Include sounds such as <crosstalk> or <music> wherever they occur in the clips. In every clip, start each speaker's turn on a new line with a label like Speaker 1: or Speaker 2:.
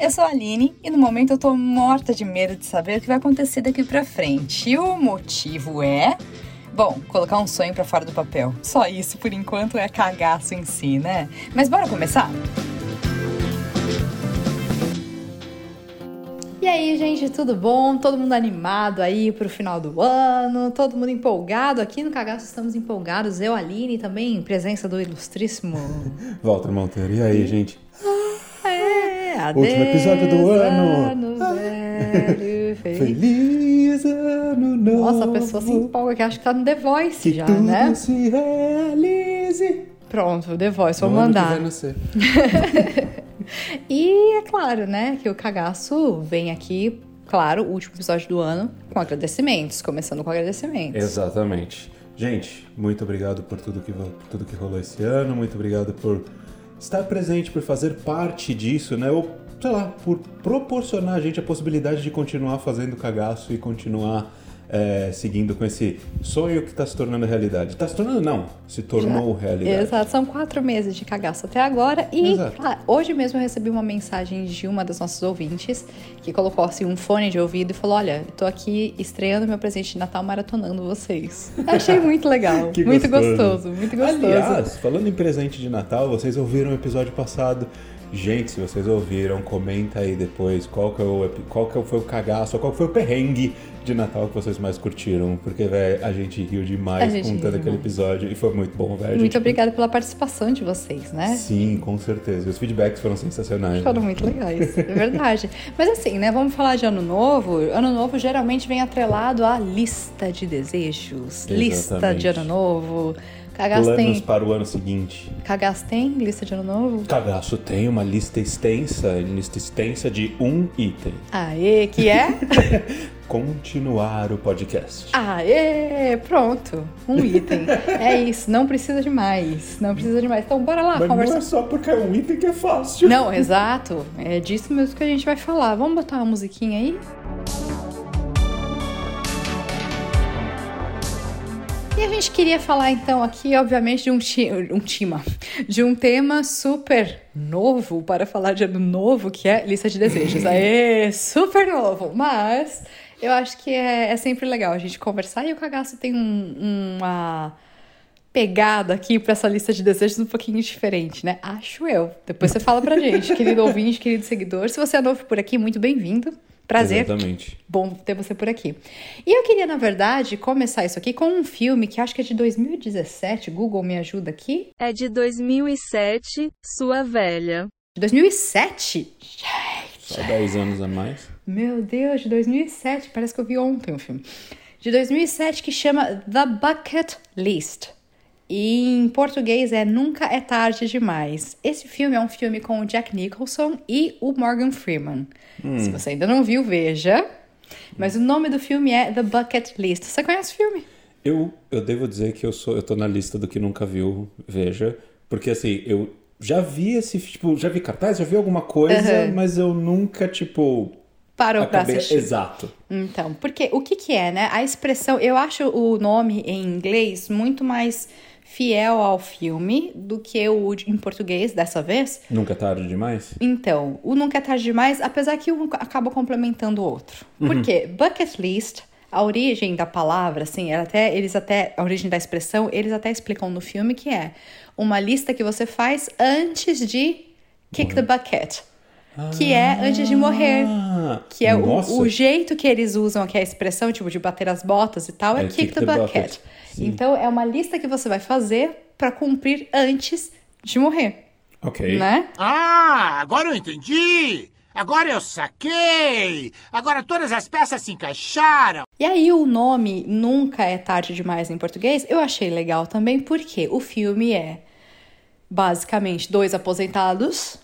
Speaker 1: Eu sou a Aline e no momento eu tô morta de medo de saber o que vai acontecer daqui pra frente. E o motivo é. Bom, colocar um sonho pra fora do papel. Só isso, por enquanto, é cagaço em si, né? Mas bora começar? E aí, gente, tudo bom? Todo mundo animado aí pro final do ano? Todo mundo empolgado? Aqui no Cagaço estamos empolgados. Eu, Aline, também, presença do ilustríssimo... <laughs>
Speaker 2: Walter Monteiro. E aí, gente?
Speaker 1: É,
Speaker 2: Último episódio do ano.
Speaker 1: ano velho, <laughs> feliz.
Speaker 2: Feliz ano novo.
Speaker 1: Nossa, a pessoa se empolga que acha que tá no The Voice
Speaker 2: que
Speaker 1: já,
Speaker 2: tudo
Speaker 1: né?
Speaker 2: se realize.
Speaker 1: Pronto, The Voice, vou
Speaker 2: No ano que
Speaker 1: mandar.
Speaker 2: vai nascer. <laughs>
Speaker 1: E é claro, né, que o cagaço vem aqui, claro, o último episódio do ano, com agradecimentos, começando com agradecimentos.
Speaker 2: Exatamente. Gente, muito obrigado por tudo, que, por tudo que rolou esse ano. Muito obrigado por estar presente, por fazer parte disso, né? Ou, sei lá, por proporcionar a gente a possibilidade de continuar fazendo cagaço e continuar é, seguindo com esse sonho que está se tornando realidade. Está se tornando, não. Se tornou realidade.
Speaker 1: Exato, são quatro meses de cagaço até agora. E hoje mesmo eu recebi uma mensagem de uma das nossas ouvintes que colocou assim um fone de ouvido e falou: Olha, eu tô aqui estreando meu presente de Natal maratonando vocês. <laughs> Achei muito legal. Muito
Speaker 2: gostoso.
Speaker 1: gostoso, muito gostoso.
Speaker 2: Aliás, falando em presente de Natal, vocês ouviram o episódio passado. Gente, se vocês ouviram, comenta aí depois qual que, é o, qual que foi o cagaço, qual que foi o perrengue de Natal que vocês mais curtiram. Porque, velho, a gente riu demais
Speaker 1: gente
Speaker 2: contando
Speaker 1: riu
Speaker 2: aquele episódio e foi muito bom, velho.
Speaker 1: Muito
Speaker 2: gente-
Speaker 1: obrigada pela participação de vocês, né?
Speaker 2: Sim, com certeza. E os feedbacks foram sensacionais.
Speaker 1: Foram
Speaker 2: né?
Speaker 1: muito legais, é verdade. <laughs> Mas assim, né? Vamos falar de ano novo. Ano novo geralmente vem atrelado à lista de desejos. Lista
Speaker 2: Exatamente.
Speaker 1: de ano novo. Cagaço
Speaker 2: Planos
Speaker 1: tem.
Speaker 2: para o ano seguinte.
Speaker 1: Cagaço tem lista de ano novo?
Speaker 2: Cagaço tem uma lista extensa, lista extensa de um item.
Speaker 1: Aê, que é? <laughs>
Speaker 2: Continuar o podcast.
Speaker 1: Aê, pronto. Um item. <laughs> É isso, não precisa de mais. Não precisa de mais. Então bora lá
Speaker 2: Mas não
Speaker 1: conversar.
Speaker 2: é só porque é um item que é fácil.
Speaker 1: Não, exato. É disso mesmo que a gente vai falar. Vamos botar uma musiquinha aí? Gente queria falar então aqui, obviamente, de um, um tema, de um tema super novo para falar de ano novo, que é lista de desejos. <laughs> Aê, super novo! Mas eu acho que é, é sempre legal a gente conversar e o cagaço tem um- uma pegada aqui para essa lista de desejos um pouquinho diferente, né? Acho eu. Depois você fala pra gente, querido <laughs> ouvinte, querido seguidor. Se você é novo por aqui, muito bem-vindo. Prazer.
Speaker 2: Exatamente.
Speaker 1: Bom ter você por aqui. E eu queria, na verdade, começar isso aqui com um filme que acho que é de 2017. Google me ajuda aqui.
Speaker 3: É de 2007, sua velha.
Speaker 1: De 2007?
Speaker 2: Só 10 anos a mais.
Speaker 1: Meu Deus, de 2007. Parece que eu vi ontem o filme. De 2007 que chama The Bucket List. E em português é Nunca é Tarde Demais. Esse filme é um filme com o Jack Nicholson e o Morgan Freeman. Se você ainda não viu, veja. Mas o nome do filme é The Bucket List. Você conhece o filme?
Speaker 2: Eu, eu devo dizer que eu sou, eu tô na lista do que nunca viu, veja. Porque assim, eu já vi esse, tipo, já vi cartaz, já vi alguma coisa,
Speaker 1: Aham.
Speaker 2: mas eu nunca, tipo.
Speaker 1: Parou
Speaker 2: acabei-
Speaker 1: assistir.
Speaker 2: Exato.
Speaker 1: Então, porque o que que é, né? A expressão, eu acho o nome em inglês muito mais fiel ao filme do que o em português dessa vez.
Speaker 2: Nunca é tarde demais?
Speaker 1: Então, o Nunca é Tarde Demais, apesar que um acaba complementando o outro. Por quê? Bucket list, a origem da palavra, assim, ela até, eles até, a origem da expressão, eles até explicam no filme que é uma lista que você faz antes de kick the bucket. Que é antes de morrer. Que é o, o jeito que eles usam aqui, a expressão, tipo, de bater as botas e tal, é,
Speaker 2: É
Speaker 1: kick, the, bucket.
Speaker 2: Sim.
Speaker 1: Então, é uma lista que você vai fazer pra cumprir antes de morrer,
Speaker 2: Ok.
Speaker 1: né?
Speaker 4: Ah, agora eu entendi! Agora eu saquei! Agora todas as peças se encaixaram!
Speaker 1: E aí, o nome Nunca é Tarde Demais em português, eu achei legal também, porque o filme é basicamente dois aposentados,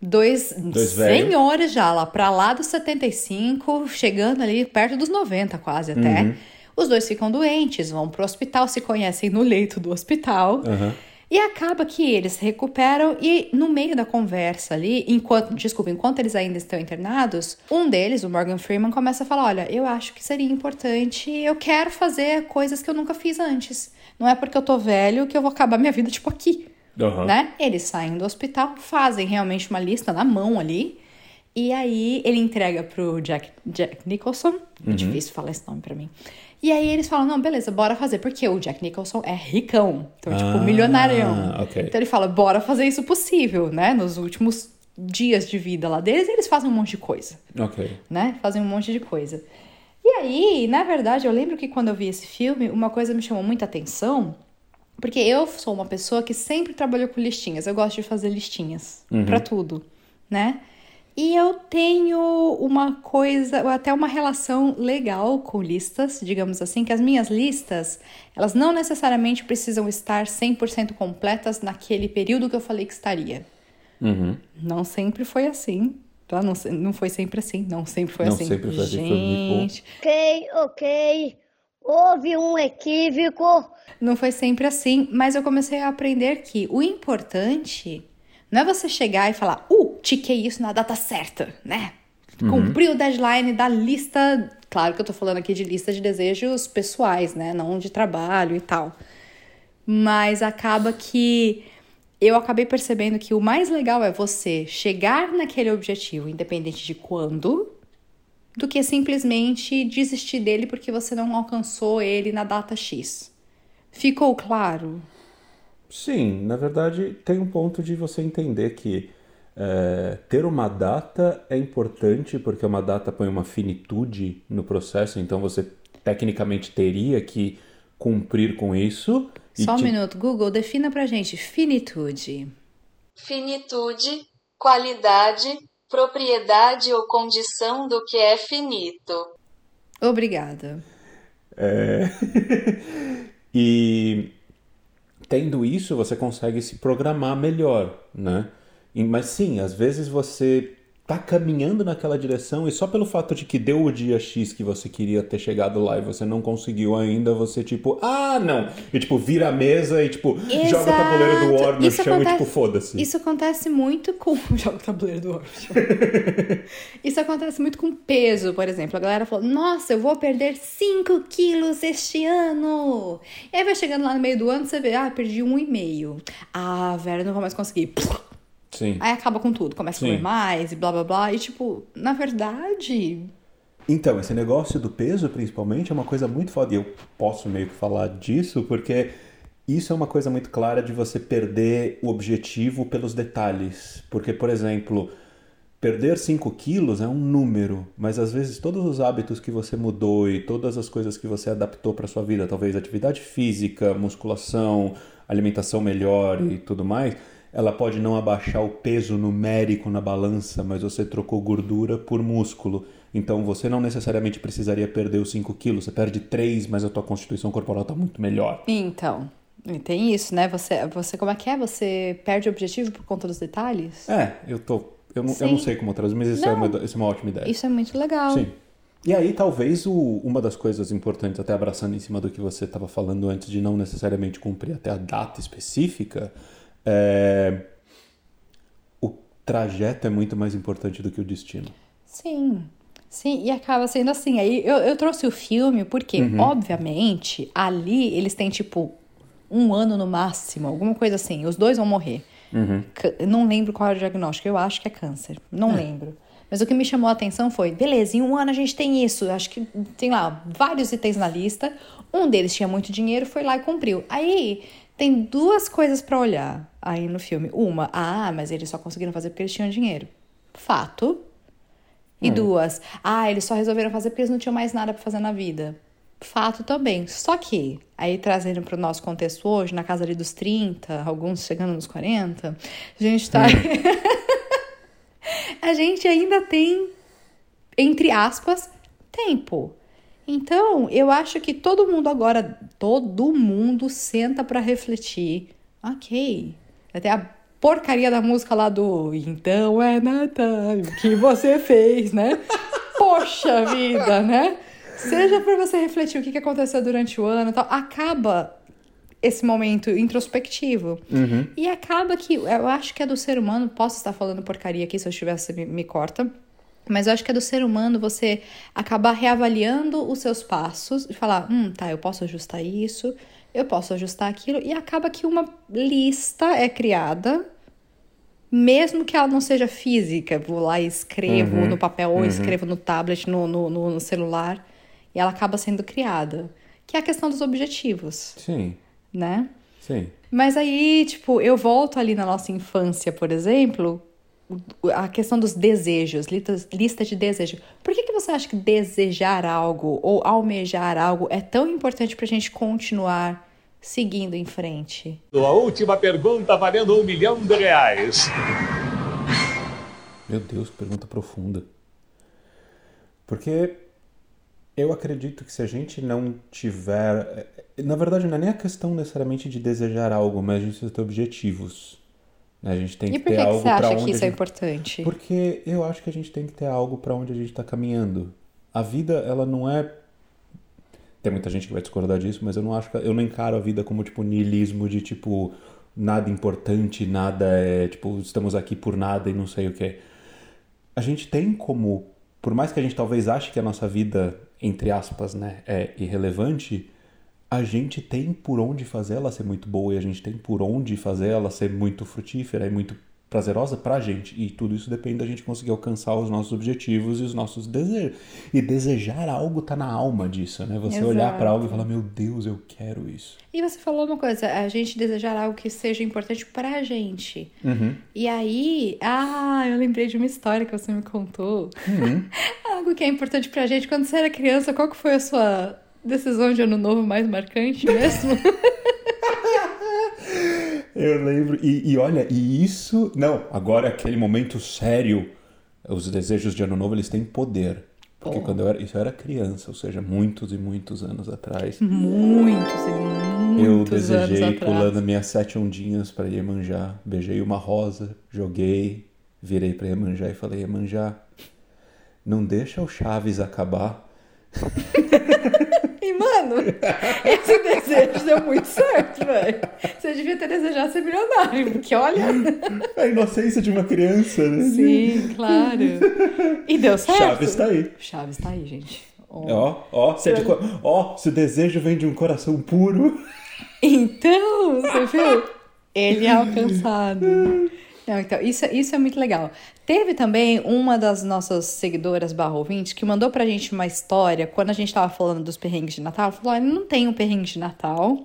Speaker 1: dois,
Speaker 2: Dois
Speaker 1: senhores já lá pra lá dos 75, chegando ali perto dos 90 quase até.
Speaker 2: Uhum.
Speaker 1: Os dois ficam doentes, vão pro hospital, se conhecem no leito do hospital.
Speaker 2: Aham.
Speaker 1: E acaba que eles recuperam e no meio da conversa ali, enquanto, desculpa, enquanto eles ainda estão internados, um deles, o Morgan Freeman, começa a falar: "Olha, eu acho que seria importante, eu quero fazer coisas que eu nunca fiz antes. Não é porque eu tô velho que eu vou acabar minha vida tipo aqui".
Speaker 2: Aham.
Speaker 1: Né? Eles saem do hospital, fazem realmente uma lista na mão ali. E aí ele entrega pro Jack, Jack Nicholson. É difícil falar esse nome pra mim. E aí eles falam, não, beleza, bora fazer. Porque o Jack Nicholson é ricão. Então, tipo,
Speaker 2: Ah,
Speaker 1: milionarião.
Speaker 2: ok.
Speaker 1: Então ele fala, bora fazer isso possível, né? Nos últimos dias de vida lá deles, eles fazem um monte de coisa
Speaker 2: Ok.
Speaker 1: né? Fazem um monte de coisa. E aí, na verdade, eu lembro que quando eu vi esse filme, uma coisa me chamou muita atenção, porque eu sou uma pessoa que sempre trabalhou com listinhas. Eu gosto de fazer listinhas pra tudo, né? E eu tenho uma coisa, ou até uma relação legal com listas, digamos assim, que as minhas listas, elas não necessariamente precisam estar 100% completas naquele período que eu falei que estaria.
Speaker 2: Uhum.
Speaker 1: Não sempre foi assim, tá? Não, não foi sempre assim, não sempre foi
Speaker 2: Não
Speaker 1: assim.
Speaker 2: sempre foi assim, foi muito bom.
Speaker 5: Ok, ok. Houve um equívoco.
Speaker 1: não foi sempre assim, mas eu comecei a aprender que o importante não é você chegar e falar, uh, tiquei isso na data certa, né? Cumpri o deadline da lista. Claro que eu tô falando aqui de lista de desejos pessoais, né? Não de trabalho e tal. Mas acaba que eu acabei percebendo que o mais legal é você chegar naquele objetivo, independente de quando, do que simplesmente desistir dele porque você não alcançou ele na data X. Ficou claro?
Speaker 2: Sim, na verdade tem um ponto de você entender que é, ter uma data é importante porque uma data põe uma finitude no processo, então você tecnicamente teria que cumprir com isso.
Speaker 1: Só um
Speaker 2: te-
Speaker 1: minuto, Google, defina pra gente finitude.
Speaker 3: Finitude, qualidade, propriedade ou condição do que é finito.
Speaker 1: Obrigada.
Speaker 2: É. <laughs> e tendo isso, você consegue se programar melhor, né? Mas sim, às vezes você tá caminhando naquela direção e só pelo fato de que deu o dia X que você queria ter chegado lá e você não conseguiu ainda, você tipo, ah, não! E tipo, vira a mesa e tipo, joga o tabuleiro do War no
Speaker 1: Isso
Speaker 2: chão
Speaker 1: acontece-
Speaker 2: e tipo, foda-se.
Speaker 1: Isso acontece muito com. <laughs> Joga o tabuleiro do War no chão. <laughs> Isso acontece muito com peso, por exemplo. A galera falou: Nossa, eu vou perder 5 quilos este ano. E aí vai chegando lá no meio do ano, você vê: Ah, perdi um e meio. Ah, velho, não vou mais conseguir.
Speaker 2: Sim.
Speaker 1: Aí acaba com tudo, começa a
Speaker 2: Sim.
Speaker 1: comer mais e blá blá blá. E tipo, na verdade.
Speaker 2: Então, esse negócio do peso, principalmente, é uma coisa muito foda. E eu posso meio que falar disso porque isso é uma coisa muito clara de você perder o objetivo pelos detalhes. Porque, por exemplo, perder 5 quilos é um número, mas às vezes todos os hábitos que você mudou e todas as coisas que você adaptou para sua vida, talvez atividade física, musculação, alimentação melhor e tudo mais, ela pode não abaixar o peso numérico na balança, mas você trocou gordura por músculo. Então você não necessariamente precisaria perder os 5 quilos, você perde 3, mas a tua constituição corporal está muito melhor.
Speaker 1: Então. e Tem isso, né? Você, você, como é que é? Você perde o objetivo por conta dos detalhes?
Speaker 2: É, eu tô. Eu não, eu não sei como traduzir, mas isso é, uma, isso é uma ótima ideia.
Speaker 1: Isso é muito legal.
Speaker 2: Sim. E aí, talvez o- uma das coisas importantes, até abraçando em cima do que você estava falando antes, de não necessariamente cumprir até a data específica, é... o trajeto é muito mais importante do que o destino.
Speaker 1: Sim. Sim, e acaba sendo assim. Aí eu, eu trouxe o filme porque, obviamente, ali eles têm tipo um ano no máximo, alguma coisa assim. Os dois vão morrer. Eu Não lembro qual era o diagnóstico, eu acho que é câncer. Não lembro. Mas o que me chamou a atenção foi: beleza, em um ano a gente tem isso. Acho que tem lá vários itens na lista. Um deles tinha muito dinheiro, foi lá e cumpriu. Aí tem duas coisas pra olhar aí no filme. Uma, ah, mas eles só conseguiram fazer porque eles tinham dinheiro. Fato. E duas, ah, eles só resolveram fazer porque eles não tinham mais nada pra fazer na vida. Fato também. Só que, aí trazendo pro nosso contexto hoje, na casa ali dos 30, alguns chegando nos 40, a gente tá. <laughs> a gente ainda tem, entre aspas, tempo. Então, eu acho que todo mundo agora, todo mundo senta pra refletir. Ok. Até a porcaria da música lá do Então é Natal, o que você fez, né? <laughs> Poxa vida, né? Seja pra você refletir o que aconteceu durante o ano e tal. Acaba esse momento introspectivo. E acaba que, eu acho que é do ser humano, posso estar falando porcaria aqui, se eu estivesse, me, me corta. Mas eu acho que é do ser humano você acabar reavaliando os seus passos e falar: hum, tá, eu posso ajustar isso, eu posso ajustar aquilo. E acaba que uma lista é criada mesmo que ela não seja física, vou lá e escrevo
Speaker 2: Uhum,
Speaker 1: no papel ou escrevo no tablet, no, no, no- celular, e ela acaba sendo criada. Que é a questão dos objetivos,
Speaker 2: Sim,
Speaker 1: né?
Speaker 2: sim.
Speaker 1: Mas aí, tipo, eu volto ali na nossa infância, por exemplo, a questão dos desejos, listas- lista de desejos. Por que, que você acha que desejar algo ou almejar algo é tão importante pra gente continuar seguindo em frente?
Speaker 6: A última pergunta valendo um milhão de reais.
Speaker 2: Meu Deus, que pergunta profunda. Porque eu acredito que se a gente não tiver. eh, Na verdade, não é nem a questão necessariamente de desejar algo, mas a gente precisa ter objetivos. A gente tem
Speaker 1: E
Speaker 2: que
Speaker 1: por
Speaker 2: ter
Speaker 1: que, que
Speaker 2: algo
Speaker 1: você
Speaker 2: pra
Speaker 1: acha
Speaker 2: onde
Speaker 1: que
Speaker 2: a
Speaker 1: isso é
Speaker 2: gente-
Speaker 1: importante?
Speaker 2: Porque eu acho que a gente tem que ter algo para onde a gente está caminhando. A vida, ela não é. Tem muita gente que vai discordar disso, mas eu não acho que eu não encaro a vida como tipo niilismo de tipo nada importante, nada é tipo estamos aqui por nada e não sei o que. A gente tem como, por mais que a gente talvez ache que a nossa vida entre aspas, né, é irrelevante, a gente tem por onde fazer ela ser muito boa e a gente tem por onde fazer ela ser muito frutífera e muito prazerosa pra gente. E tudo isso depende da gente conseguir alcançar os nossos objetivos e os nossos desejos. E desejar algo tá na alma disso, né? Você olhar pra
Speaker 1: Exato.
Speaker 2: algo e falar, meu Deus, eu quero isso.
Speaker 1: E você falou uma coisa, a gente desejar algo que seja importante pra gente.
Speaker 2: Uhum.
Speaker 1: E aí, ah, eu lembrei de uma história que você me contou.
Speaker 2: Uhum. <laughs>
Speaker 1: algo que é importante pra gente. Quando você era criança, qual que foi a sua decisão de ano novo mais marcante mesmo? <laughs>
Speaker 2: Eu lembro. E, e olha, e isso. Não, agora é aquele momento sério. Os desejos de ano novo, eles têm poder. Porque
Speaker 1: Pô.
Speaker 2: quando eu era, isso eu era criança, ou seja, muitos e muitos anos atrás.
Speaker 1: muitos, e
Speaker 2: Eu
Speaker 1: muitos anos
Speaker 2: desejei
Speaker 1: atrás.
Speaker 2: pulando minhas sete ondinhas para Iemanjá. Beijei uma rosa, joguei, virei para Iemanjá e falei: Iemanjá, não deixa o Chaves acabar. <laughs>
Speaker 1: E, mano, <laughs> esse desejo deu muito certo, velho. Você devia ter desejado ser milionário, porque olha. <laughs>
Speaker 2: A inocência de uma criança, né?
Speaker 1: Sim, claro. E deu certo.
Speaker 2: Chaves tá aí.
Speaker 1: Chaves tá aí, gente. Ó.
Speaker 2: Ó, se, é de co- ó, se o desejo vem de um coração puro.
Speaker 1: Então, você viu? Ele é alcançado. Não, então, isso, isso é muito legal. Teve também uma das nossas seguidoras barra ouvinte que mandou pra gente uma história quando a gente tava falando dos perrengues de Natal. Ela falou: olha, não tem um perrengue de Natal.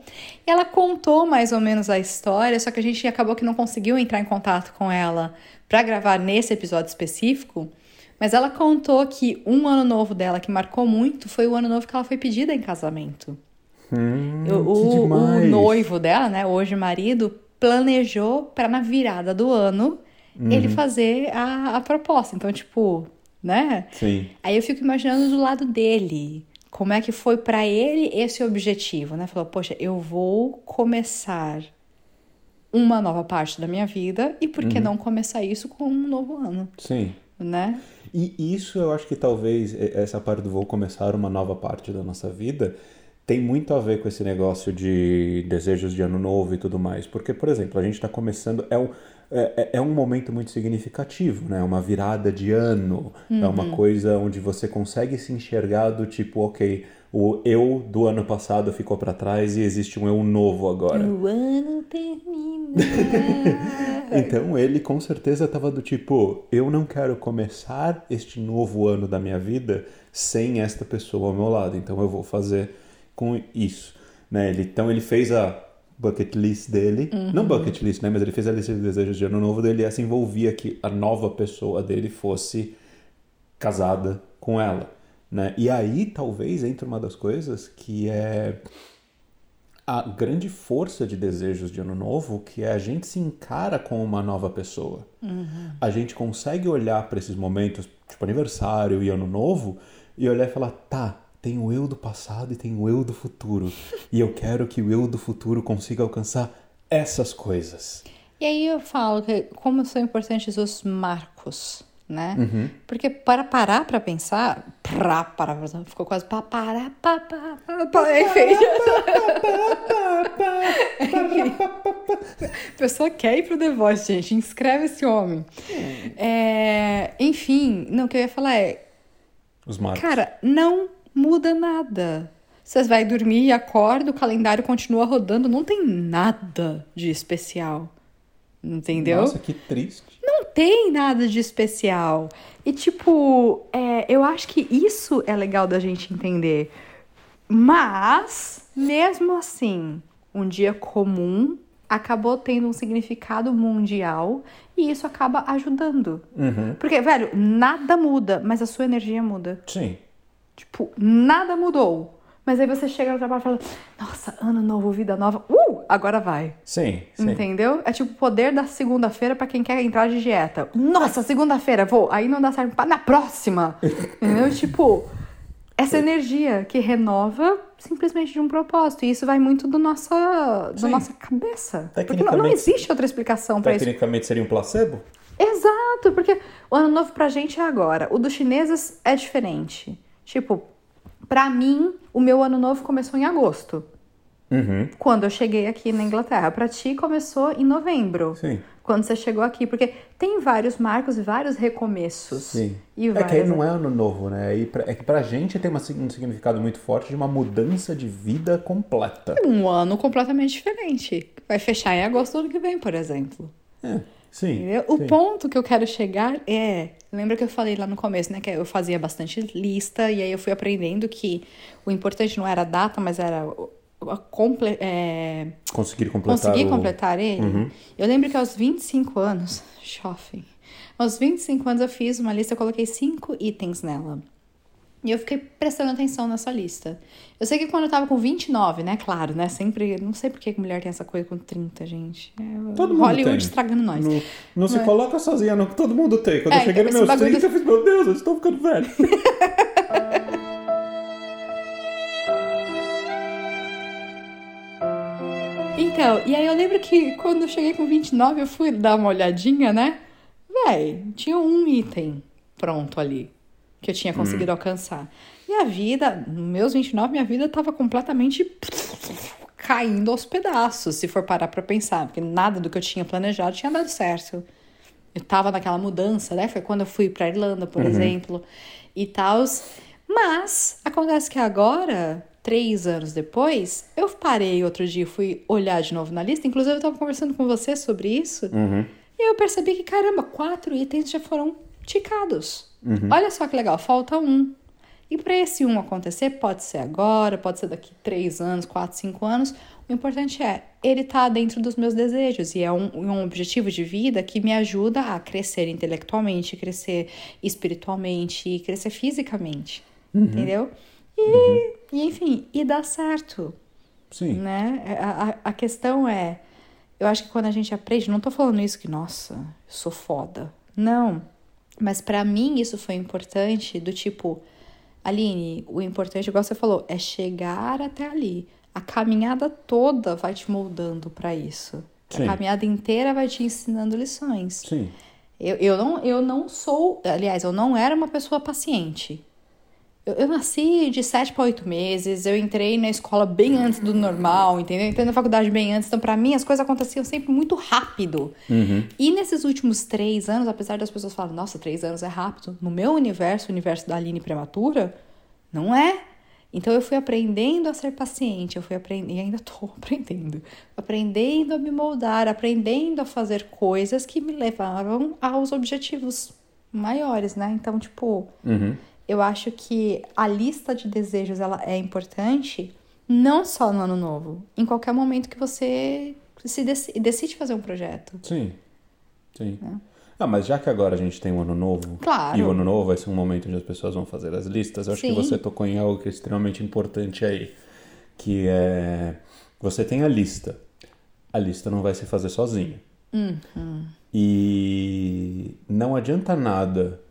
Speaker 1: E ela contou mais ou menos a história, só que a gente acabou que não conseguiu entrar em contato com ela pra gravar nesse episódio específico. Mas ela contou que um ano novo dela que marcou muito foi o ano novo que ela foi pedida em casamento.
Speaker 2: Hum,
Speaker 1: O, o- noivo dela, né, hoje marido, planejou pra na virada do ano ele
Speaker 2: Uhum.
Speaker 1: fazer a, a proposta. Então, tipo, né?
Speaker 2: Sim.
Speaker 1: Aí eu fico imaginando do lado dele. Como é que foi pra ele esse objetivo, né? Falou, poxa, eu vou começar uma nova parte da minha vida e por que
Speaker 2: Uhum.
Speaker 1: não começar isso com um novo ano,
Speaker 2: Sim.
Speaker 1: né?
Speaker 2: E isso eu acho que talvez essa parte do vou começar uma nova parte da nossa vida tem muito a ver com esse negócio de desejos de ano novo e tudo mais. Porque, por exemplo, a gente está começando. É um, é, é um momento muito significativo, né? Uma virada de ano. É uma coisa onde você consegue se enxergar do tipo, ok, o eu do ano passado ficou para trás e existe um eu novo agora.
Speaker 1: O ano termina. <laughs>
Speaker 2: Então ele com certeza estava do tipo, eu não quero começar este novo ano da minha vida sem esta pessoa ao meu lado, então eu vou fazer com isso, né? Ele, então ele fez a bucket list dele, não bucket list, né? Mas ele fez a lista de desejos de ano novo dele e essa envolvia que a nova pessoa dele fosse casada com ela, né? E aí talvez entre uma das coisas que é a grande força de desejos de ano novo, que é a gente se encara como uma nova pessoa. A gente consegue olhar para esses momentos, tipo aniversário e ano novo, e olhar e falar, tá, tem o eu do passado e tem o eu do futuro. e eu quero que o eu do futuro consiga alcançar essas coisas.
Speaker 1: E aí eu falo que como são importantes os marcos, né?
Speaker 2: Uhum.
Speaker 1: Porque para parar pra pensar, pra pensar, ficou quase para parar, pa, pa, pa, pa, enfim. A <laughs> pessoa quer ir pro The Voice, gente, inscreve esse homem. É, enfim, não, o que eu ia falar é,
Speaker 2: Os marcos.
Speaker 1: Cara, não muda nada. Você vai dormir e acorda, o calendário continua rodando, não tem nada de especial. Entendeu?
Speaker 2: Nossa, que triste.
Speaker 1: tem nada de especial. E, tipo, é, eu acho que isso é legal da gente entender. Mas, mesmo assim, um dia comum acabou tendo um significado mundial e isso acaba ajudando.
Speaker 2: Uhum.
Speaker 1: Porque, velho, nada muda, mas a sua energia muda.
Speaker 2: Sim.
Speaker 1: Tipo, nada mudou. Mas aí você chega no trabalho e fala: Nossa, ano novo, vida nova. Uh, agora vai.
Speaker 2: Sim, sim.
Speaker 1: Entendeu? É tipo o poder da segunda-feira pra quem quer entrar de dieta. Nossa, segunda-feira, vou. Aí não dá certo. Na próxima. <laughs> Entendeu? Tipo, essa energia que renova simplesmente de um propósito. E isso vai muito do nossa, da nossa cabeça. Porque não, não existe outra explicação pra isso.
Speaker 2: Tecnicamente seria um placebo?
Speaker 1: Exato, porque o ano novo pra gente é agora. O dos chineses é diferente. Tipo, pra mim, o meu ano novo começou em agosto.
Speaker 2: Uhum.
Speaker 1: Quando eu cheguei aqui na Inglaterra. Pra ti começou em novembro.
Speaker 2: Sim.
Speaker 1: Quando você chegou aqui. Porque tem vários marcos e vários recomeços.
Speaker 2: Sim.
Speaker 1: E
Speaker 2: é que aí
Speaker 1: várias-
Speaker 2: não é ano novo, né? Pra- é que pra gente tem uma, um significado muito forte de uma mudança de vida completa.
Speaker 1: Um ano completamente diferente. Vai fechar em agosto do ano que vem, por exemplo.
Speaker 2: É, sim.
Speaker 1: Entendeu? O
Speaker 2: sim.
Speaker 1: ponto que eu quero chegar é. Lembra que eu falei lá no começo, né? Que eu fazia bastante lista e aí eu fui aprendendo que o importante não era a data, mas era comple é,
Speaker 2: Conseguir completar
Speaker 1: conseguir
Speaker 2: o...
Speaker 1: completar ele. Eu lembro que aos 25 anos, shopping, aos 25 anos eu fiz uma lista, eu coloquei cinco itens nela. E eu fiquei prestando atenção nessa lista. Eu sei que quando eu tava com 29, né? Claro, né? Sempre. Não sei por que mulher tem essa coisa com 30, gente. É,
Speaker 2: Todo mundo
Speaker 1: Hollywood
Speaker 2: tem.
Speaker 1: estragando nós.
Speaker 2: Não, se coloca sozinha, não. Todo mundo tem. Quando
Speaker 1: É,
Speaker 2: eu cheguei nos meus
Speaker 1: bagulho
Speaker 2: 30, eu fiz, meu Deus, eu estou ficando velho. <laughs>
Speaker 1: Então, e aí eu lembro que quando eu cheguei com 29, eu fui dar uma olhadinha, né? Véi, tinha um item pronto ali que eu tinha conseguido alcançar. E a vida, nos meus 29, minha vida tava completamente caindo aos pedaços, se for parar pra pensar, porque nada do que eu tinha planejado tinha dado certo. Eu tava naquela mudança, né? Foi quando eu fui pra Irlanda, por exemplo, e tal. Mas acontece que agora, três anos depois, eu parei outro dia, fui olhar de novo na lista. Inclusive, eu tava conversando com você sobre isso. E eu percebi que, caramba, quatro itens já foram ticados. Olha só que legal, falta um. E para esse um acontecer, pode ser agora, pode ser daqui três anos, quatro, cinco anos. O importante é, ele tá dentro dos meus desejos e é um, um objetivo de vida que me ajuda a crescer intelectualmente, crescer espiritualmente crescer fisicamente. Entendeu? E, e, enfim, e dá certo
Speaker 2: Sim.
Speaker 1: né? A, a, a questão é, eu acho que quando a gente aprende, não tô falando isso que, nossa, sou foda. Não. Mas pra mim isso foi importante do tipo, Aline, o importante, igual você falou, é chegar até ali. A caminhada toda vai te moldando pra isso.
Speaker 2: Sim.
Speaker 1: A caminhada inteira vai te ensinando lições.
Speaker 2: Sim.
Speaker 1: Eu, eu, não, eu não sou, aliás, eu não era uma pessoa paciente. Eu, eu nasci de 7 para 8 meses, eu entrei na escola bem antes do normal, entendeu? Eu entrei na faculdade bem antes, então pra mim as coisas aconteciam sempre muito rápido. E nesses últimos três anos, apesar das pessoas falarem, nossa, três anos é rápido, no meu universo, o universo da Aline prematura, não é. Então eu fui aprendendo a ser paciente, eu fui aprendendo, e ainda tô <laughs> aprendendo, aprendendo a me moldar, aprendendo a fazer coisas que me levavam aos objetivos maiores, né? Então, tipo, eu acho que a lista de desejos ela é importante não só no ano novo, em qualquer momento que você se deci- decide fazer um projeto.
Speaker 2: Sim. Sim. Ah, mas já que agora a gente tem um ano novo,
Speaker 1: Claro.
Speaker 2: e o ano novo vai ser um momento onde as pessoas vão fazer as listas, eu acho que
Speaker 1: Sim.
Speaker 2: você tocou em algo que é extremamente importante aí, que é você tem a lista. A lista não vai se fazer sozinha.
Speaker 1: Uhum.
Speaker 2: E não adianta nada.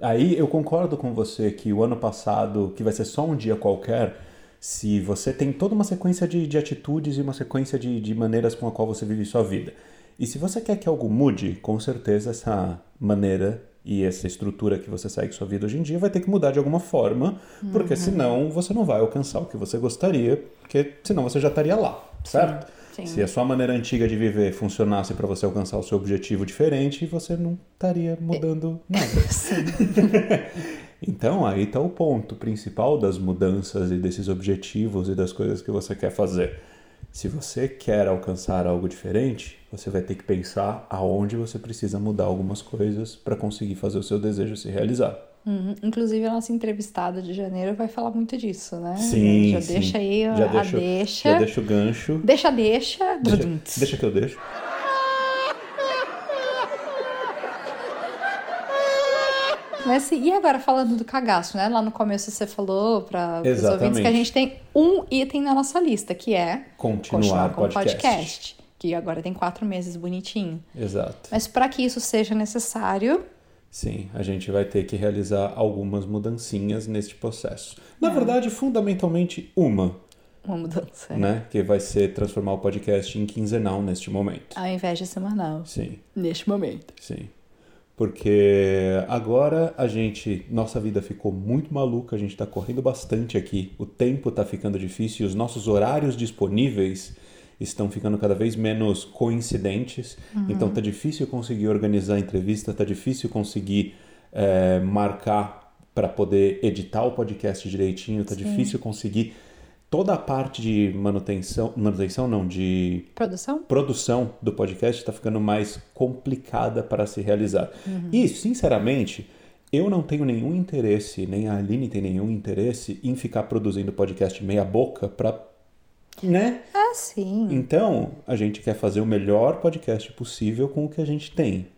Speaker 2: Aí eu concordo com você que o ano passado, que vai ser só um dia qualquer, se você tem toda uma sequência de, de atitudes e uma sequência de, de maneiras com a qual você vive sua vida. E se você quer que algo mude, com certeza essa maneira e essa estrutura que você segue sua vida hoje em dia vai ter que mudar de alguma forma, porque senão você não vai alcançar o que você gostaria, porque senão você já estaria lá, certo?
Speaker 1: sim.
Speaker 2: Se a sua maneira antiga de viver funcionasse para você alcançar o seu objetivo diferente, você não estaria mudando nada. <laughs> <laughs> então, aí está o ponto principal das mudanças e desses objetivos e das coisas que você quer fazer. Se você quer alcançar algo diferente, você vai ter que pensar aonde você precisa mudar algumas coisas para conseguir fazer o seu desejo se realizar.
Speaker 1: Uhum. Inclusive, a nossa entrevistada de janeiro vai falar muito disso, né?
Speaker 2: Sim,
Speaker 1: Já
Speaker 2: sim.
Speaker 1: deixa aí a,
Speaker 2: já
Speaker 1: a
Speaker 2: deixo,
Speaker 1: deixa.
Speaker 2: Já deixa o gancho.
Speaker 1: Deixa, deixa.
Speaker 2: Deixa, deixa que eu deixo.
Speaker 1: Mas assim, e agora falando do cagaço, né? Lá no começo você falou para os ouvintes que a gente tem um item na nossa lista, que é
Speaker 2: Continuar,
Speaker 1: com o
Speaker 2: podcast.
Speaker 1: podcast. Que agora tem quatro meses bonitinho.
Speaker 2: Exato.
Speaker 1: Mas para que isso seja necessário,
Speaker 2: Sim, a gente vai ter que realizar algumas mudancinhas neste processo.
Speaker 1: É.
Speaker 2: Na verdade, fundamentalmente uma,
Speaker 1: uma mudança.
Speaker 2: né? Que vai ser transformar o podcast em quinzenal neste momento.
Speaker 1: Ao invés de semanal.
Speaker 2: Sim,
Speaker 1: Neste momento.
Speaker 2: sim. Porque agora a gente, nossa vida ficou muito maluca, a gente tá correndo bastante aqui, o tempo tá ficando difícil e os nossos horários disponíveis estão ficando cada vez menos coincidentes. Então tá difícil conseguir organizar a entrevista, tá difícil conseguir eh, marcar para poder editar o podcast direitinho, tá difícil conseguir toda a parte de manutenção, manutenção não, de
Speaker 1: Produção?
Speaker 2: produção do podcast está ficando mais complicada para se realizar. E, sinceramente, eu não tenho nenhum interesse, nem a Aline tem nenhum interesse em ficar produzindo podcast meia boca para, né?
Speaker 1: Ah, sim.
Speaker 2: Então, a gente quer fazer o melhor podcast possível com o que a gente tem.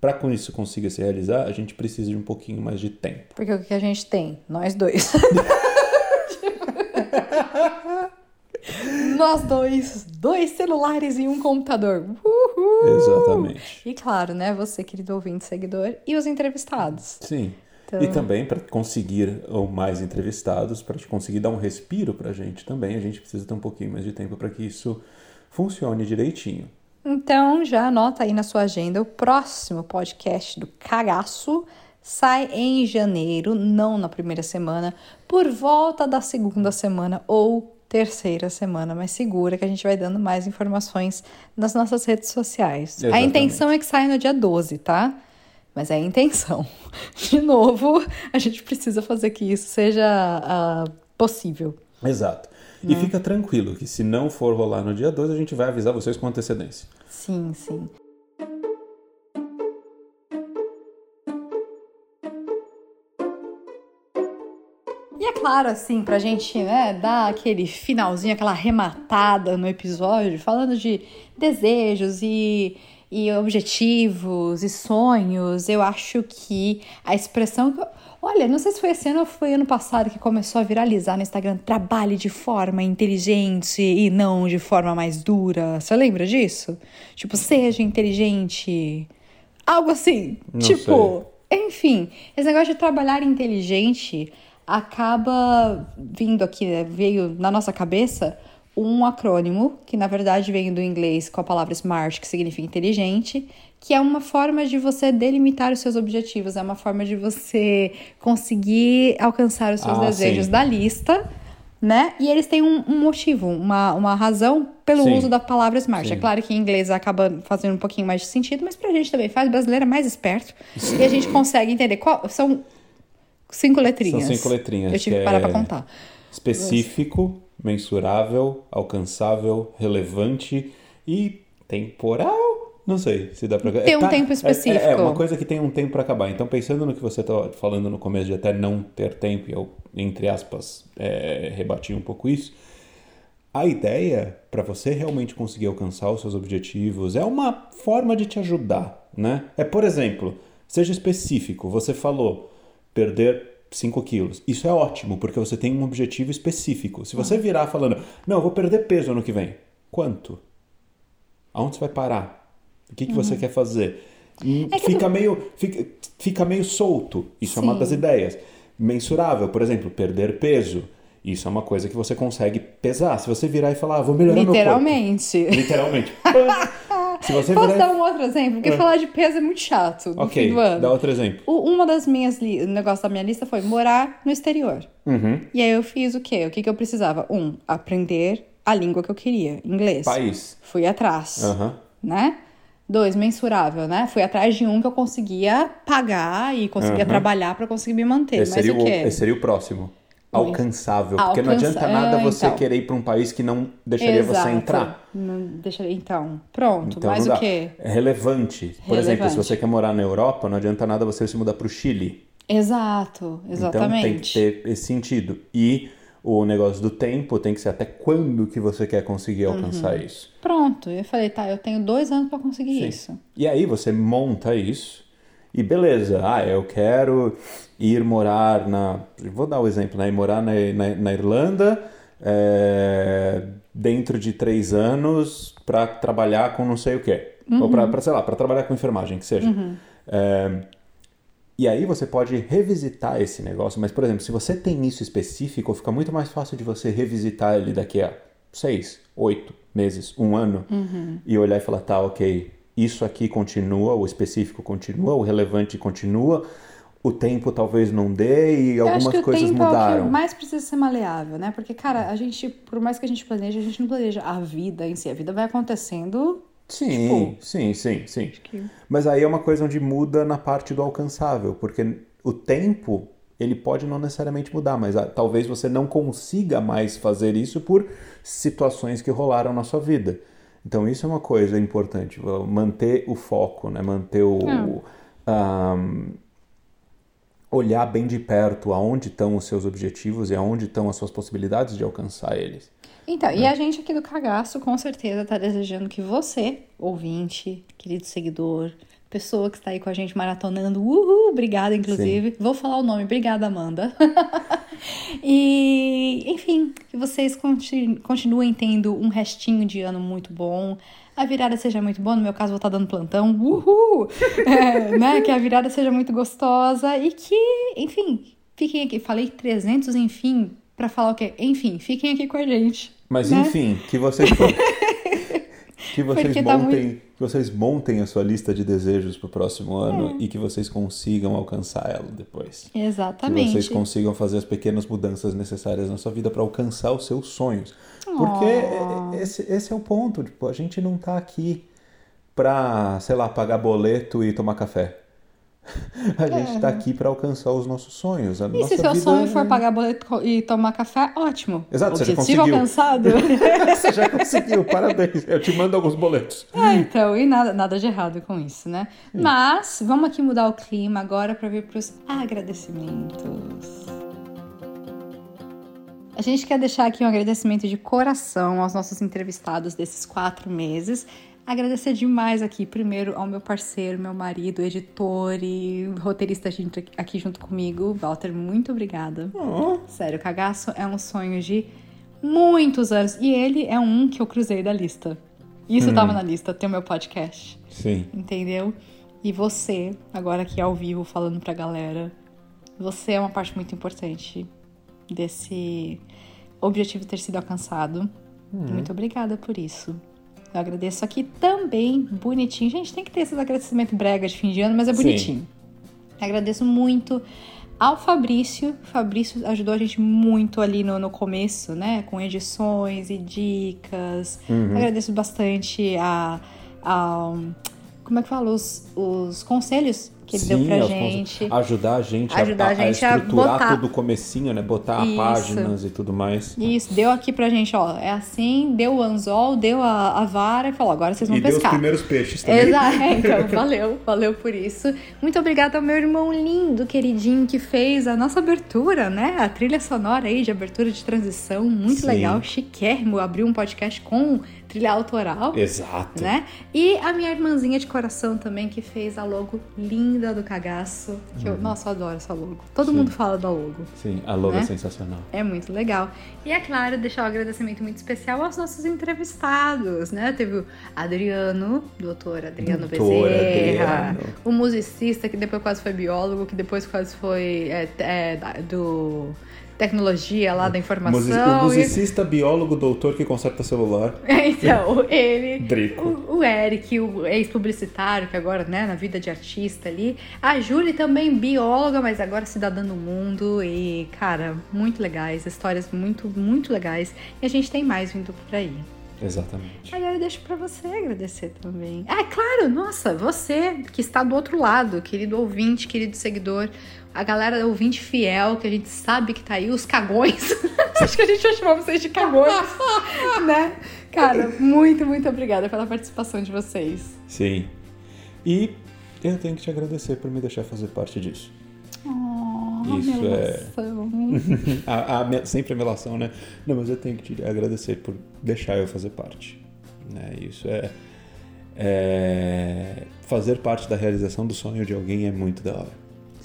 Speaker 2: Para com isso consiga se realizar, a gente precisa de um pouquinho mais de tempo.
Speaker 1: Porque o que a gente tem? Nós dois. <laughs> Nós dois. Dois celulares e um computador. Uhul!
Speaker 2: Exatamente.
Speaker 1: E claro, né? Você, querido ouvinte, seguidor, e os entrevistados.
Speaker 2: Sim.
Speaker 1: Então-
Speaker 2: E também para conseguir mais entrevistados, para conseguir dar um respiro para a gente também, a gente precisa ter um pouquinho mais de tempo para que isso funcione direitinho.
Speaker 1: Então, já anota aí na sua agenda o próximo podcast do Cagaço. Sai em janeiro, não na primeira semana, por volta da segunda semana ou terceira semana, mas segura que a gente vai dando mais informações nas nossas redes sociais. A
Speaker 2: Exatamente.
Speaker 1: intenção é que saia no dia 12, tá? Mas é a intenção. <laughs> De novo, a gente precisa fazer que isso seja ah, possível.
Speaker 2: Exato.
Speaker 1: Né?
Speaker 2: E fica tranquilo que se não for rolar no dia 2, a gente vai avisar vocês com antecedência.
Speaker 1: Sim, sim. E é claro, assim, pra gente né, dar aquele finalzinho, aquela arrematada no episódio, falando de desejos e, e objetivos e sonhos, eu acho que a expressão. que eu- Olha, não sei se foi esse ano ou foi ano passado que começou a viralizar no Instagram. Trabalhe de forma inteligente e não de forma mais dura. Você lembra disso? Tipo, seja inteligente. Algo assim.
Speaker 2: Não
Speaker 1: tipo, enfim, esse negócio de trabalhar inteligente acaba vindo aqui, né, veio na nossa cabeça um acrônimo, que na verdade vem do inglês com a palavra smart, que significa inteligente, que é uma forma de você delimitar os seus objetivos, é uma forma de você conseguir alcançar os seus
Speaker 2: Ah,
Speaker 1: desejos
Speaker 2: sim.
Speaker 1: da lista, né? E eles têm um, um motivo, uma, uma razão pelo
Speaker 2: Sim.
Speaker 1: uso da palavra smart.
Speaker 2: Sim.
Speaker 1: É claro que em inglês acaba fazendo um pouquinho mais de sentido, mas pra gente também faz. Brasileiro é mais esperto. E a gente consegue entender. Qual, são cinco letrinhas.
Speaker 2: São cinco letrinhas,
Speaker 1: Eu tive
Speaker 2: que
Speaker 1: que parar
Speaker 2: é-
Speaker 1: pra contar.
Speaker 2: Específico, mensurável, alcançável, relevante e temporal. Não sei se dá pra.
Speaker 1: Tem um tempo
Speaker 2: É,
Speaker 1: específico.
Speaker 2: é uma coisa que tem um tempo pra acabar. Então, pensando no que você tá falando no começo de até não ter tempo, e eu, entre aspas, é, rebati um pouco isso. A ideia, para você realmente conseguir alcançar os seus objetivos, é uma forma de te ajudar, né? É, por exemplo, seja específico. Você falou perder 5 quilos. Isso é ótimo, porque você tem um objetivo específico. Se você virar falando, não, eu vou perder peso ano que vem. Quanto? Aonde você vai parar? O que, que você quer fazer?
Speaker 1: É que
Speaker 2: fica, meio, fica, fica meio solto. Isso é uma
Speaker 1: Sim.
Speaker 2: das ideias. Mensurável, por exemplo, perder peso. Isso é uma coisa que você consegue pesar. Se você virar e falar, ah, vou melhorar meu corpo.
Speaker 1: Literalmente.
Speaker 2: Literalmente. <laughs> Se você
Speaker 1: Posso
Speaker 2: virar
Speaker 1: dar um outro exemplo? Porque falar de peso é muito chato no
Speaker 2: Ok,
Speaker 1: fim do ano.
Speaker 2: dá outro exemplo.
Speaker 1: O- Uma das minhas li... o negócio da minha lista foi morar no exterior.
Speaker 2: Uhum.
Speaker 1: E aí eu fiz o quê? O que, que eu precisava? Um, aprender a língua que eu queria, inglês.
Speaker 2: País.
Speaker 1: Fui atrás,
Speaker 2: Aham.
Speaker 1: né? Dois, mensurável, né? Fui atrás de um que eu conseguia pagar e conseguia
Speaker 2: Aham.
Speaker 1: trabalhar pra conseguir me manter.
Speaker 2: Esse
Speaker 1: Mas
Speaker 2: seria,
Speaker 1: o quê?
Speaker 2: esse seria o próximo. Alcançável. Porque não
Speaker 1: Alcança-
Speaker 2: adianta nada
Speaker 1: é,
Speaker 2: você
Speaker 1: então.
Speaker 2: querer ir para um país que não deixaria você
Speaker 1: Exato.
Speaker 2: entrar.
Speaker 1: Não deixaria... Então, pronto.
Speaker 2: Então
Speaker 1: mais
Speaker 2: não
Speaker 1: o quê?
Speaker 2: É relevante. Por exemplo,
Speaker 1: Relevante.
Speaker 2: se você quer morar na Europa, não adianta nada você se mudar para o Chile.
Speaker 1: Exato, exatamente.
Speaker 2: Então tem que ter esse sentido. E o negócio do tempo tem que ser até quando que você quer conseguir
Speaker 1: Uhum.
Speaker 2: alcançar isso.
Speaker 1: Pronto, eu falei, tá, eu tenho dois anos pra conseguir
Speaker 2: Sim.
Speaker 1: isso.
Speaker 2: E aí você monta isso e beleza, ah, eu quero ir morar na. Vou dar o exemplo, né? Ir morar na, na, na Irlanda é, dentro de três anos para trabalhar com não sei o quê. Ou para, sei lá, para trabalhar com enfermagem, que seja. É, e aí você pode revisitar esse negócio, mas, por exemplo, se você tem isso específico, fica muito mais fácil de você revisitar ele daqui a seis, oito meses, um ano, e olhar e falar, tá, ok, isso aqui continua, o específico continua, o relevante continua, o tempo talvez não dê e algumas coisas
Speaker 1: tempo é o
Speaker 2: mudaram.
Speaker 1: que mais precisa ser maleável, né? Porque, cara, a gente, por mais que a gente planeje, a gente não planeja a vida em si. A vida vai acontecendo.
Speaker 2: Sim,
Speaker 1: Tipo,
Speaker 2: sim, sim, sim.
Speaker 1: que-
Speaker 2: Mas aí é uma coisa onde muda na parte do alcançável, porque o tempo ele pode não necessariamente mudar, mas ah, talvez você não consiga mais fazer isso por situações que rolaram na sua vida. Então isso é uma coisa importante, manter o foco, né? Manter o ahn, olhar bem de perto aonde estão os seus objetivos e aonde estão as suas possibilidades de alcançar eles.
Speaker 1: Então,
Speaker 2: É.
Speaker 1: e a gente aqui do Cagaço, com certeza, tá desejando que você, ouvinte, querido seguidor, pessoa que está aí com a gente maratonando, uhul, obrigada, inclusive. Vou falar o nome, obrigada, Amanda. <laughs> e, enfim, que vocês conti- continuem tendo um restinho de ano muito bom. A virada seja muito boa, no meu caso, vou estar dando plantão, uhul! <laughs> É, né? Que a virada seja muito gostosa e que, enfim, fiquem aqui. Falei 300, enfim, pra falar o quê? Enfim, fiquem aqui com a gente.
Speaker 2: Mas
Speaker 1: né?
Speaker 2: enfim, que vocês <laughs> que vocês
Speaker 1: Porque tá
Speaker 2: montem, que vocês montem a sua lista de desejos para o próximo ano e que vocês consigam alcançar ela depois. Que
Speaker 1: Exatamente.
Speaker 2: vocês consigam fazer as pequenas mudanças necessárias na sua vida para alcançar os seus sonhos. Porque
Speaker 1: Oh.
Speaker 2: esse, esse é o ponto, tipo, a gente não tá aqui pra, sei lá, pagar boleto e tomar café. <laughs> A gente tá aqui para alcançar os nossos sonhos.
Speaker 1: É. E se seu sonho
Speaker 2: é-
Speaker 1: for pagar boleto e tomar café, ótimo.
Speaker 2: Exato, você já conseguiu.
Speaker 1: alcançado. <laughs>
Speaker 2: Você já conseguiu, parabéns. Eu te mando alguns boletos.
Speaker 1: É, <laughs> então, e nada, nada de errado com isso, né?
Speaker 2: Hum.
Speaker 1: Mas vamos aqui mudar o clima agora para vir para os agradecimentos. A gente quer deixar aqui um agradecimento de coração aos nossos entrevistados desses quatro meses. Agradecer demais aqui, primeiro, ao meu parceiro, meu marido, editor e roteirista aqui junto comigo. Walter, muito obrigada. Sério, cagaço é um sonho de muitos anos. E ele é um que eu cruzei da lista. Isso tava na lista, ter o meu podcast
Speaker 2: Sim.
Speaker 1: entendeu? E você, agora aqui ao vivo falando pra galera, você é uma parte muito importante desse objetivo ter sido alcançado. Muito obrigada por isso. Eu agradeço aqui também, bonitinho. Gente, tem que ter esses agradecimentos brega de fim de ano, mas é
Speaker 2: Sim.
Speaker 1: bonitinho. Agradeço muito ao Fabrício. Fabrício ajudou a gente muito ali no, no começo, né? Com edições e dicas.
Speaker 2: Uhum.
Speaker 1: Agradeço bastante a, a- Como é que fala? Os, os conselhos que ele deu pra gente.
Speaker 2: cons- ajudar a gente,
Speaker 1: Ajudar
Speaker 2: a,
Speaker 1: a gente a
Speaker 2: estruturar
Speaker 1: botar-
Speaker 2: tudo o comecinho, né? Botar
Speaker 1: Isso.
Speaker 2: páginas e tudo mais.
Speaker 1: Isso, deu aqui pra gente, ó. É assim, deu o anzol, deu a, a vara e falou: agora vocês vão
Speaker 2: E deu os
Speaker 1: pescar.
Speaker 2: primeiros peixes também.
Speaker 1: Exato, <laughs> é, então, valeu, valeu por isso. Muito obrigada ao meu irmão lindo, queridinho, que fez a nossa abertura, né? A trilha sonora aí de abertura de transição, muito
Speaker 2: Sim.
Speaker 1: legal, chiquérrimo, abriu um podcast com trilha autoral.
Speaker 2: Exato.
Speaker 1: Né? E a minha irmãzinha de coração também, que fez a logo linda do cagaço. Que eu, nossa, eu adoro essa logo. Todo
Speaker 2: Uhum. Sim.
Speaker 1: mundo fala da logo.
Speaker 2: Sim, a logo
Speaker 1: Né?
Speaker 2: é sensacional.
Speaker 1: É muito legal. E é claro, deixar um agradecimento muito especial aos nossos entrevistados, né? Teve o Adriano, doutor Adriano
Speaker 2: Doutor
Speaker 1: Bezerra,
Speaker 2: Adriano.
Speaker 1: o musicista que depois quase foi biólogo, que depois quase foi é, é, do tecnologia lá da informação.
Speaker 2: O musicista, biólogo, doutor que conserta celular.
Speaker 1: E- <laughs> então, ele.
Speaker 2: Drico.
Speaker 1: O, o Eric, o ex-publicitário, que agora, né, na vida de artista ali. A Júlia também bióloga, mas agora cidadã do mundo. E, cara, muito legais, histórias muito, muito legais. E a gente tem mais vindo por aí.
Speaker 2: Exatamente.
Speaker 1: Agora eu deixo pra você agradecer também. Ah, claro, nossa, você que está do outro lado, querido ouvinte, querido seguidor, a galera ouvinte fiel, que a gente sabe que tá aí, os cagões. <laughs> Acho que a gente vai chamar vocês de cagões, <laughs> né? Cara, muito, muito obrigada pela participação de vocês.
Speaker 2: Sim. E eu tenho que te agradecer por me deixar fazer parte disso.
Speaker 1: Oh,
Speaker 2: Isso é- <laughs> a, a sempre a melação, né? Não, mas eu tenho que te agradecer por deixar eu fazer parte. Né? Isso é, é- Fazer parte da realização do sonho de alguém é muito da hora.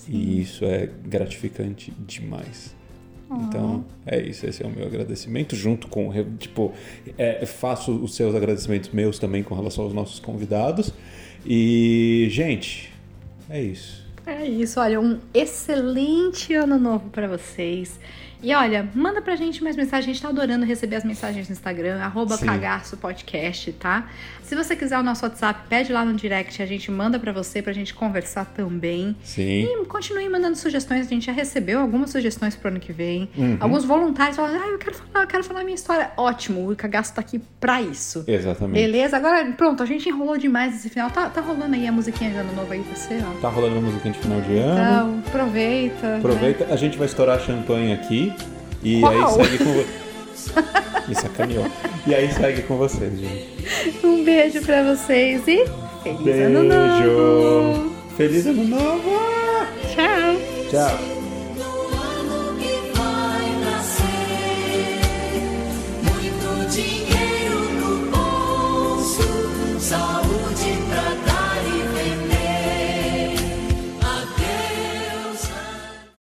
Speaker 2: E isso é gratificante demais. Então, é isso. Esse é o meu agradecimento, junto com. Tipo, é, faço os seus agradecimentos meus também com relação aos nossos convidados. E, gente, é isso.
Speaker 1: É isso, olha, um excelente ano novo pra vocês. E olha, manda pra gente mais mensagens, a gente tá adorando receber as mensagens no Instagram, arroba cagaço podcast, tá? Se você quiser o nosso WhatsApp, pede lá no direct, a gente manda pra você, pra gente conversar também.
Speaker 2: Sim.
Speaker 1: E continue mandando sugestões, a gente já recebeu algumas sugestões pro ano que vem.
Speaker 2: Uhum.
Speaker 1: Alguns voluntários falam, ah, eu quero falar, eu quero falar a minha história. Ótimo, o cagaço tá aqui pra isso.
Speaker 2: Exatamente.
Speaker 1: Beleza? Agora, pronto, a gente enrolou demais esse final. Tá, tá rolando aí a musiquinha de ano novo aí pra você, ó.
Speaker 2: Tá rolando uma musiquinha de final de ano.
Speaker 1: Então, aproveita. né?
Speaker 2: Aproveita, a gente vai estourar champanhe aqui e
Speaker 1: Qual?
Speaker 2: aí segue com. <laughs> Me sacaneou. E aí segue com vocês, gente.
Speaker 1: Um beijo pra vocês e feliz
Speaker 2: Beijo!
Speaker 1: ano novo!
Speaker 2: Feliz ano novo!
Speaker 1: Tchau!
Speaker 2: Tchau!